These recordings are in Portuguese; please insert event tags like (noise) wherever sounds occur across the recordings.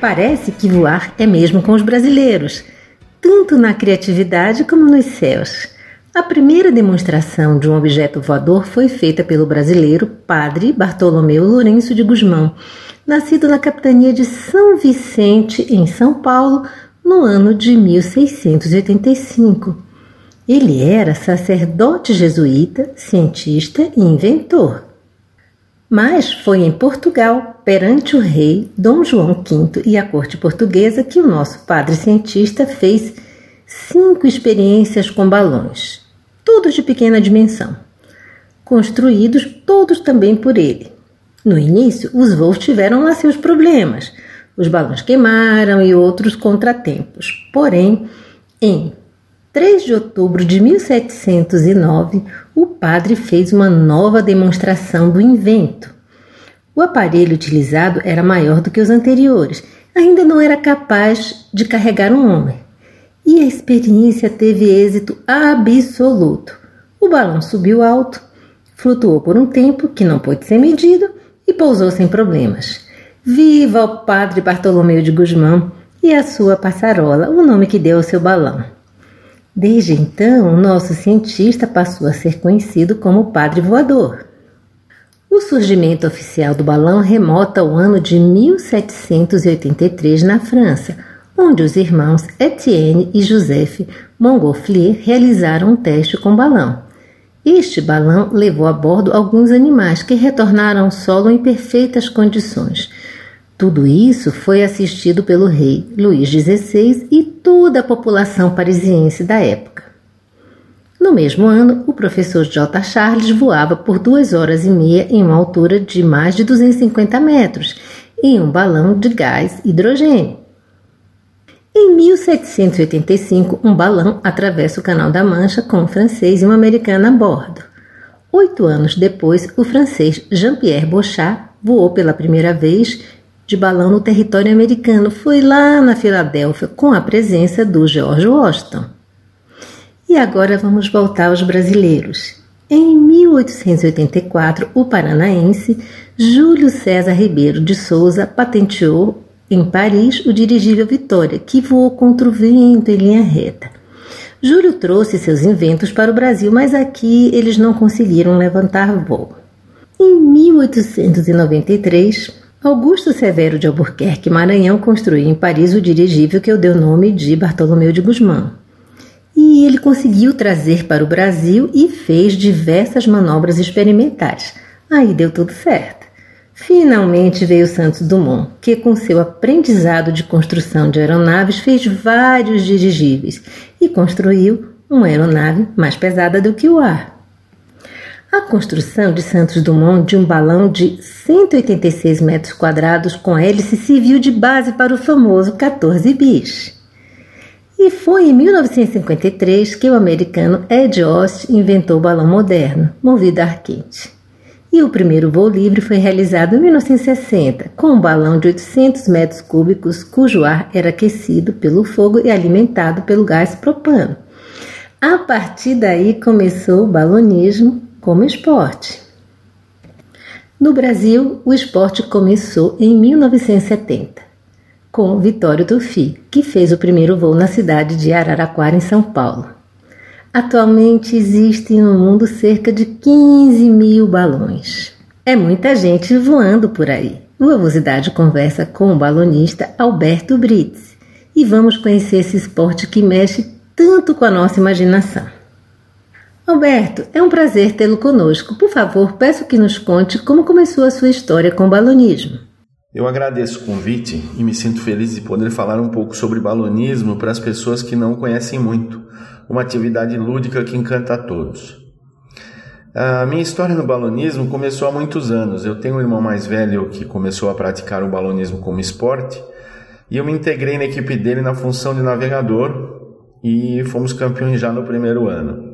Parece que voar é mesmo com os brasileiros, tanto na criatividade como nos céus. A primeira demonstração de um objeto voador foi feita pelo brasileiro Padre Bartolomeu Lourenço de Guzmão, nascido na capitania de São Vicente, em São Paulo, no ano de 1685. Ele era sacerdote jesuíta, cientista e inventor. Mas foi em Portugal, perante o rei Dom João V e a corte portuguesa, que o nosso padre cientista fez cinco experiências com balões, todos de pequena dimensão, construídos todos também por ele. No início, os voos tiveram lá seus problemas. Os balões queimaram e outros contratempos. Porém, em 3 de outubro de 1709, o padre fez uma nova demonstração do invento. O aparelho utilizado era maior do que os anteriores, ainda não era capaz de carregar um homem. E a experiência teve êxito absoluto. O balão subiu alto, flutuou por um tempo que não pôde ser medido e pousou sem problemas. Viva o padre Bartolomeu de Guzmão e a sua passarola, o nome que deu ao seu balão. Desde então, nosso cientista passou a ser conhecido como Padre Voador. O surgimento oficial do balão remota ao ano de 1783 na França, onde os irmãos Etienne e Joseph Montgolfier realizaram um teste com balão. Este balão levou a bordo alguns animais que retornaram ao solo em perfeitas condições, tudo isso foi assistido pelo rei Luís XVI e toda a população parisiense da época. No mesmo ano, o professor J. Charles voava por duas horas e meia em uma altura de mais de 250 metros em um balão de gás hidrogênio. Em 1785, um balão atravessa o Canal da Mancha com um francês e um americano a bordo. Oito anos depois, o francês Jean-Pierre Bochat voou pela primeira vez de balão no território americano foi lá na Filadélfia com a presença do George Washington. E agora vamos voltar aos brasileiros. Em 1884, o paranaense Júlio César Ribeiro de Souza patenteou em Paris o dirigível Vitória, que voou contra o vento em linha reta. Júlio trouxe seus inventos para o Brasil, mas aqui eles não conseguiram levantar voo. Em 1893, Augusto Severo de Albuquerque Maranhão construiu em Paris o dirigível que eu dei o nome de Bartolomeu de Guzmão. E ele conseguiu trazer para o Brasil e fez diversas manobras experimentais. Aí deu tudo certo. Finalmente veio Santos Dumont, que com seu aprendizado de construção de aeronaves fez vários dirigíveis e construiu uma aeronave mais pesada do que o ar. A construção de Santos Dumont de um balão de 186 metros quadrados com hélice serviu de base para o famoso 14 bis. E foi em 1953 que o americano Ed Ost inventou o balão moderno, movido a ar quente. E o primeiro voo livre foi realizado em 1960, com um balão de 800 metros cúbicos, cujo ar era aquecido pelo fogo e alimentado pelo gás propano. A partir daí começou o balonismo como esporte. No Brasil, o esporte começou em 1970, com Vitório Tufi, que fez o primeiro voo na cidade de Araraquara, em São Paulo. Atualmente existem no mundo cerca de 15 mil balões. É muita gente voando por aí. O Avosidade conversa com o balonista Alberto Brits e vamos conhecer esse esporte que mexe tanto com a nossa imaginação. Alberto, é um prazer tê-lo conosco. Por favor, peço que nos conte como começou a sua história com o balonismo. Eu agradeço o convite e me sinto feliz de poder falar um pouco sobre balonismo para as pessoas que não conhecem muito, uma atividade lúdica que encanta a todos. A minha história no balonismo começou há muitos anos. Eu tenho um irmão mais velho que começou a praticar o balonismo como esporte e eu me integrei na equipe dele na função de navegador e fomos campeões já no primeiro ano.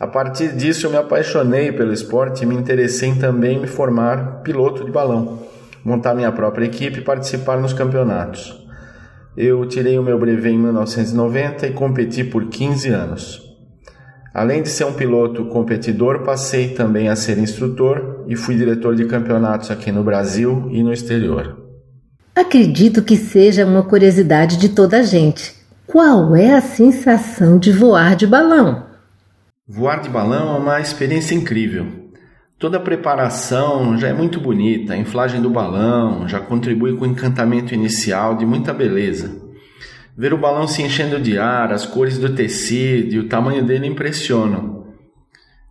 A partir disso eu me apaixonei pelo esporte e me interessei em também me formar piloto de balão, montar minha própria equipe e participar nos campeonatos. Eu tirei o meu brevet em 1990 e competi por 15 anos. Além de ser um piloto competidor, passei também a ser instrutor e fui diretor de campeonatos aqui no Brasil e no exterior. Acredito que seja uma curiosidade de toda a gente. Qual é a sensação de voar de balão? Voar de balão é uma experiência incrível. Toda a preparação já é muito bonita, a inflagem do balão já contribui com o encantamento inicial de muita beleza. Ver o balão se enchendo de ar, as cores do tecido e o tamanho dele impressionam.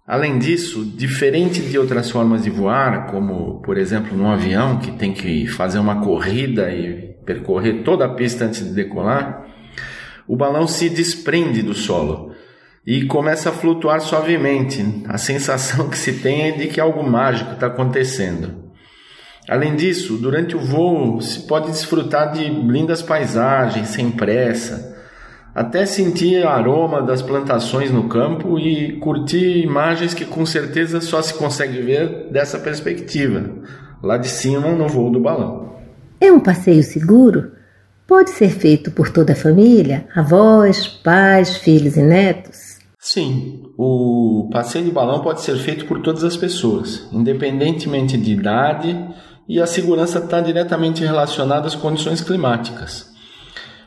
Além disso, diferente de outras formas de voar, como por exemplo num avião que tem que fazer uma corrida e percorrer toda a pista antes de decolar, o balão se desprende do solo e começa a flutuar suavemente. A sensação que se tem é de que algo mágico está acontecendo. Além disso, durante o voo se pode desfrutar de lindas paisagens sem pressa, até sentir o aroma das plantações no campo e curtir imagens que com certeza só se consegue ver dessa perspectiva, lá de cima no voo do balão. É um passeio seguro? Pode ser feito por toda a família, avós, pais, filhos e netos? Sim, o passeio de balão pode ser feito por todas as pessoas, independentemente de idade e a segurança está diretamente relacionada às condições climáticas.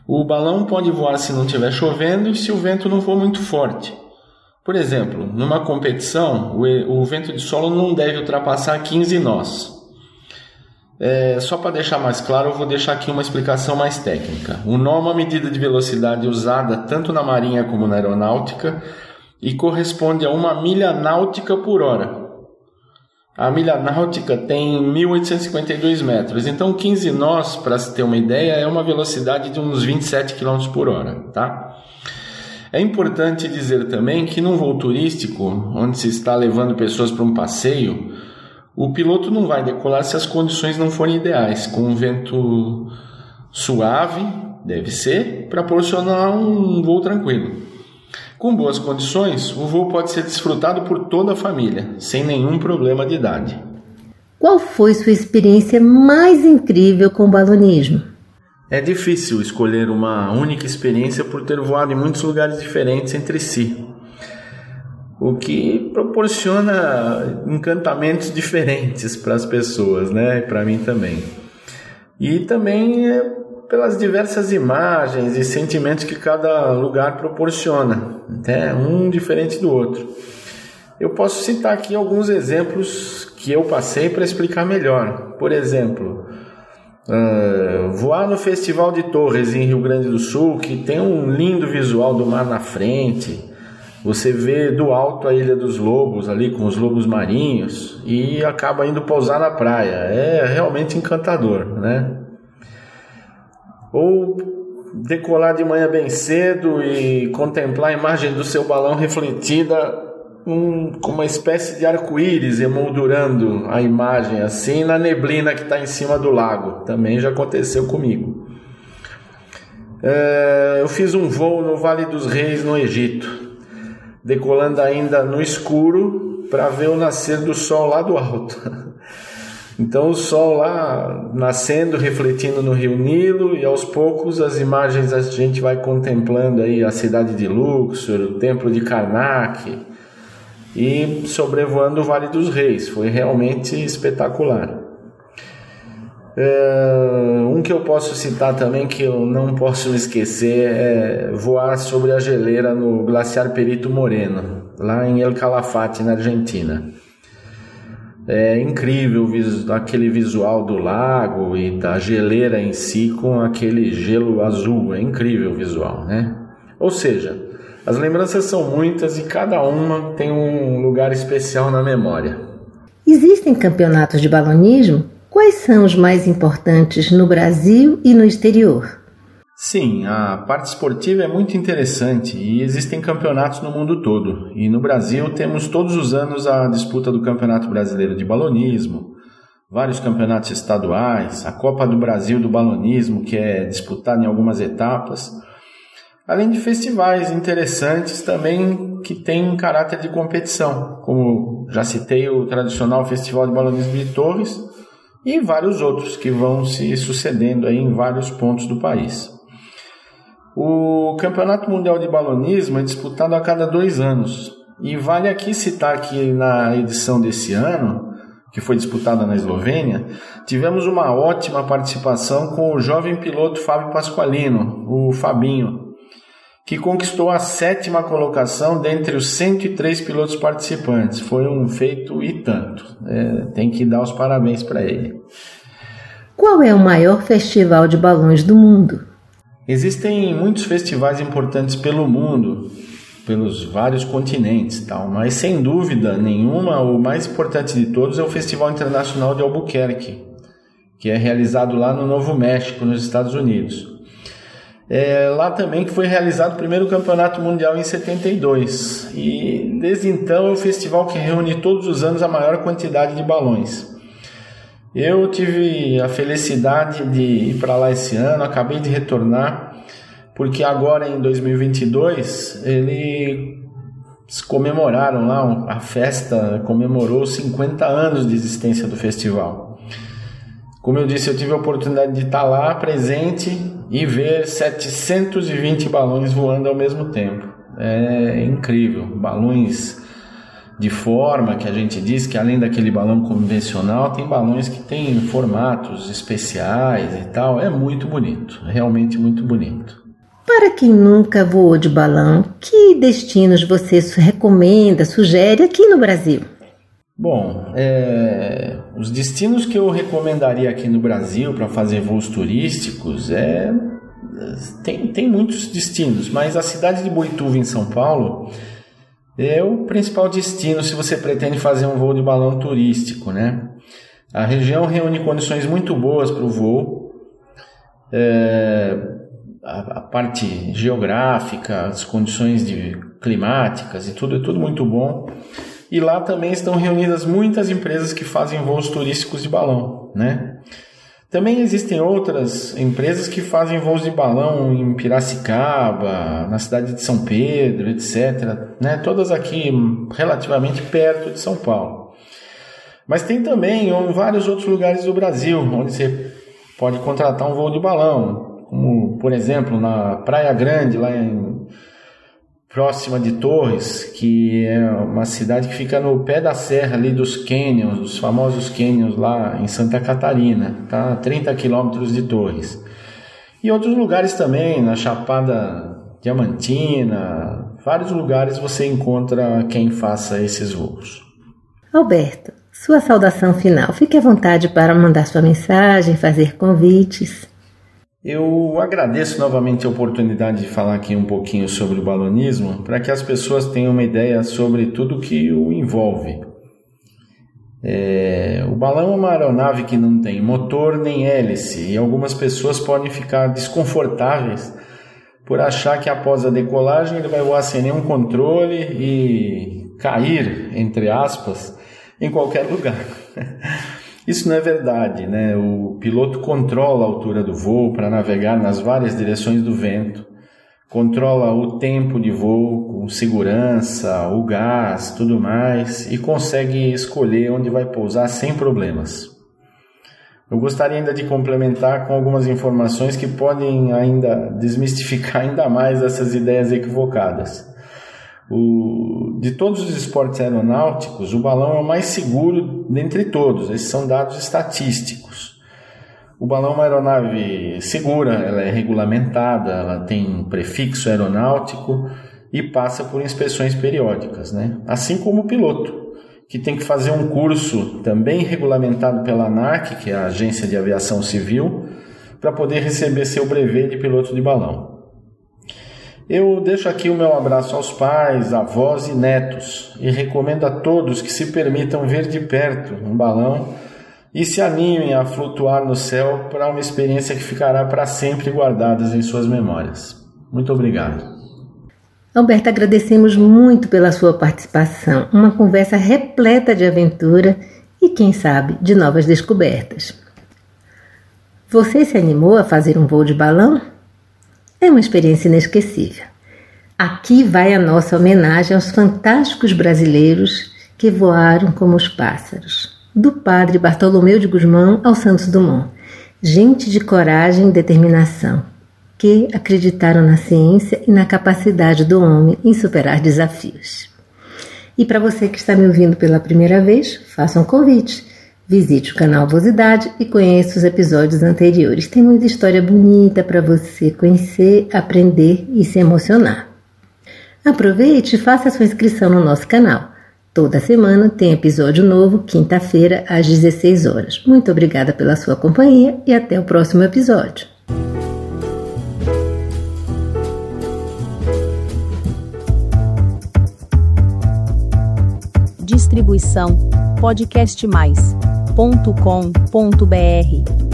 O balão pode voar se não estiver chovendo e se o vento não for muito forte. Por exemplo, numa competição, o, vento de solo não deve ultrapassar 15 nós. É, só para deixar mais claro, eu vou deixar aqui uma explicação mais técnica. O nó é uma medida de velocidade usada tanto na marinha como na aeronáutica e corresponde a uma milha náutica por hora. A milha náutica tem 1852 metros, então 15 nós, para se ter uma ideia, é uma velocidade de uns 27 km por hora, tá? É importante dizer também que num voo turístico, onde se está levando pessoas para um passeio, o piloto não vai decolar se as condições não forem ideais, com um vento suave, deve ser, para proporcionar um voo tranquilo. Com boas condições, o voo pode ser desfrutado por toda a família, sem nenhum problema de idade. Qual foi sua experiência mais incrível com o balonismo? É difícil escolher uma única experiência por ter voado em muitos lugares diferentes entre si, o que proporciona encantamentos diferentes para as pessoas, né? Para mim também. E também é pelas diversas imagens e sentimentos que cada lugar proporciona, né? um diferente do outro. Eu posso citar aqui alguns exemplos que eu passei para explicar melhor. Por exemplo, uh, voar no Festival de Torres em Rio Grande do Sul, que tem um lindo visual do mar na frente. Você vê do alto a Ilha dos Lobos, ali com os lobos marinhos, e acaba indo pousar na praia. É realmente encantador, né? ou decolar de manhã bem cedo e contemplar a imagem do seu balão refletida um, com uma espécie de arco-íris emoldurando a imagem assim na neblina que está em cima do lago. Também já aconteceu comigo. É, eu fiz um voo no Vale dos Reis, no Egito, decolando ainda no escuro para ver o nascer do sol lá do alto. (laughs) Então o sol lá nascendo, refletindo no rio Nilo e aos poucos as imagens a gente vai contemplando aí a cidade de Luxor, o templo de Karnak e sobrevoando o Vale dos Reis. Foi realmente espetacular. É, um que eu posso citar também que eu não posso esquecer é voar sobre a geleira no glaciar Perito Moreno, lá em El Calafate, na Argentina. É incrível aquele visual do lago e da geleira em si com aquele gelo azul. É incrível o visual, né? Ou seja, as lembranças são muitas e cada uma tem um lugar especial na memória. Existem campeonatos de balonismo? Quais são os mais importantes no Brasil e no exterior? Sim, a parte esportiva é muito interessante e existem campeonatos no mundo todo. E no Brasil temos todos os anos a disputa do Campeonato Brasileiro de Balonismo, vários campeonatos estaduais, a Copa do Brasil do Balonismo, que é disputada em algumas etapas, além de festivais interessantes também que têm caráter de competição, como já citei o tradicional Festival de Balonismo de Torres e vários outros que vão se sucedendo aí em vários pontos do país. O Campeonato Mundial de Balonismo é disputado a cada dois anos. E vale aqui citar que na edição desse ano, que foi disputada na Eslovênia, tivemos uma ótima participação com o jovem piloto Fábio Pasqualino, o Fabinho, que conquistou a sétima colocação dentre os 103 pilotos participantes. Foi um feito e tanto. É, tem que dar os parabéns para ele. Qual é o maior festival de balões do mundo? Existem muitos festivais importantes pelo mundo, pelos vários continentes, tal, mas sem dúvida nenhuma o mais importante de todos é o Festival Internacional de Albuquerque, que é realizado lá no Novo México, nos Estados Unidos. É lá também que foi realizado o primeiro campeonato mundial em 72 e desde então é o festival que reúne todos os anos a maior quantidade de balões. Eu tive a felicidade de ir para lá esse ano, acabei de retornar, porque agora em 2022 eles comemoraram lá, a festa comemorou 50 anos de existência do festival. Como eu disse, eu tive a oportunidade de estar lá presente e ver 720 balões voando ao mesmo tempo. É incrível, balões de forma que a gente diz que além daquele balão convencional, tem balões que têm formatos especiais e tal. É muito bonito, realmente muito bonito. Para quem nunca voou de balão, que destinos você recomenda, sugere aqui no Brasil? Bom, é, os destinos que eu recomendaria aqui no Brasil para fazer voos turísticos é tem, tem muitos destinos, mas a cidade de Boituva em São Paulo é o principal destino se você pretende fazer um voo de balão turístico, né? A região reúne condições muito boas para o voo. É, a, a, parte geográfica, as condições de, climáticas e tudo é tudo muito bom. E lá também estão reunidas muitas empresas que fazem voos turísticos de balão, né? Também existem outras empresas que fazem voos de balão em Piracicaba, na cidade de São Pedro, etc. Né? Todas aqui relativamente perto de São Paulo. Mas tem também em vários outros lugares do Brasil onde você pode contratar um voo de balão, como por exemplo na Praia Grande, lá em próxima de Torres, que é uma cidade que fica no pé da serra ali dos canyons, os famosos canyons lá em Santa Catarina, tá? 30 quilômetros de Torres. E outros lugares também, na Chapada Diamantina, vários lugares você encontra quem faça esses voos. Alberto, sua saudação final. Fique à vontade para mandar sua mensagem, fazer convites. Eu agradeço novamente a oportunidade de falar aqui um pouquinho sobre o balonismo, para que as pessoas tenham uma ideia sobre tudo que o envolve. É, o balão é uma aeronave que não tem motor nem hélice e algumas pessoas podem ficar desconfortáveis por achar que após a decolagem ele vai voar sem nenhum controle e cair, entre aspas, em qualquer lugar. (laughs) Isso não é verdade, né? O piloto controla a altura do voo para navegar nas várias direções do vento, controla o tempo de voo com segurança, o gás, tudo mais e consegue escolher onde vai pousar sem problemas. Eu gostaria ainda de complementar com algumas informações que podem ainda desmistificar (laughs) ainda mais essas ideias equivocadas. O, de todos os esportes aeronáuticos, o balão é o mais seguro dentre todos. Esses são dados estatísticos. O balão é uma aeronave segura, ela é regulamentada, ela tem prefixo aeronáutico e passa por inspeções periódicas, né? Assim como o piloto, que tem que fazer um curso também regulamentado pela ANAC, que é a Agência de Aviação Civil, para poder receber seu brevet de piloto de balão. Eu deixo aqui o meu abraço aos pais, avós e netos e recomendo a todos que se permitam ver de perto um balão e se animem a flutuar no céu para uma experiência que ficará para sempre guardada em suas memórias. Muito obrigado. Alberto, agradecemos muito pela sua participação. Uma conversa repleta de aventura e, quem sabe, de novas descobertas. Você se animou a fazer um voo de balão? É uma experiência inesquecível. Aqui vai a nossa homenagem aos fantásticos brasileiros que voaram como os pássaros, do padre Bartolomeu de Guzmão ao Santos Dumont. Gente de coragem e determinação, que acreditaram na ciência e na capacidade do homem em superar desafios. E para você que está me ouvindo pela primeira vez, faça um convite. Visite o canal Vosidade e conheça os episódios anteriores. Tem muita história bonita para você conhecer, aprender e se emocionar. Aproveite e faça sua inscrição no nosso canal. Toda semana tem episódio novo, quinta-feira, às 16 horas. Muito obrigada pela sua companhia e até o próximo episódio. Distribuição podcastmais.com.br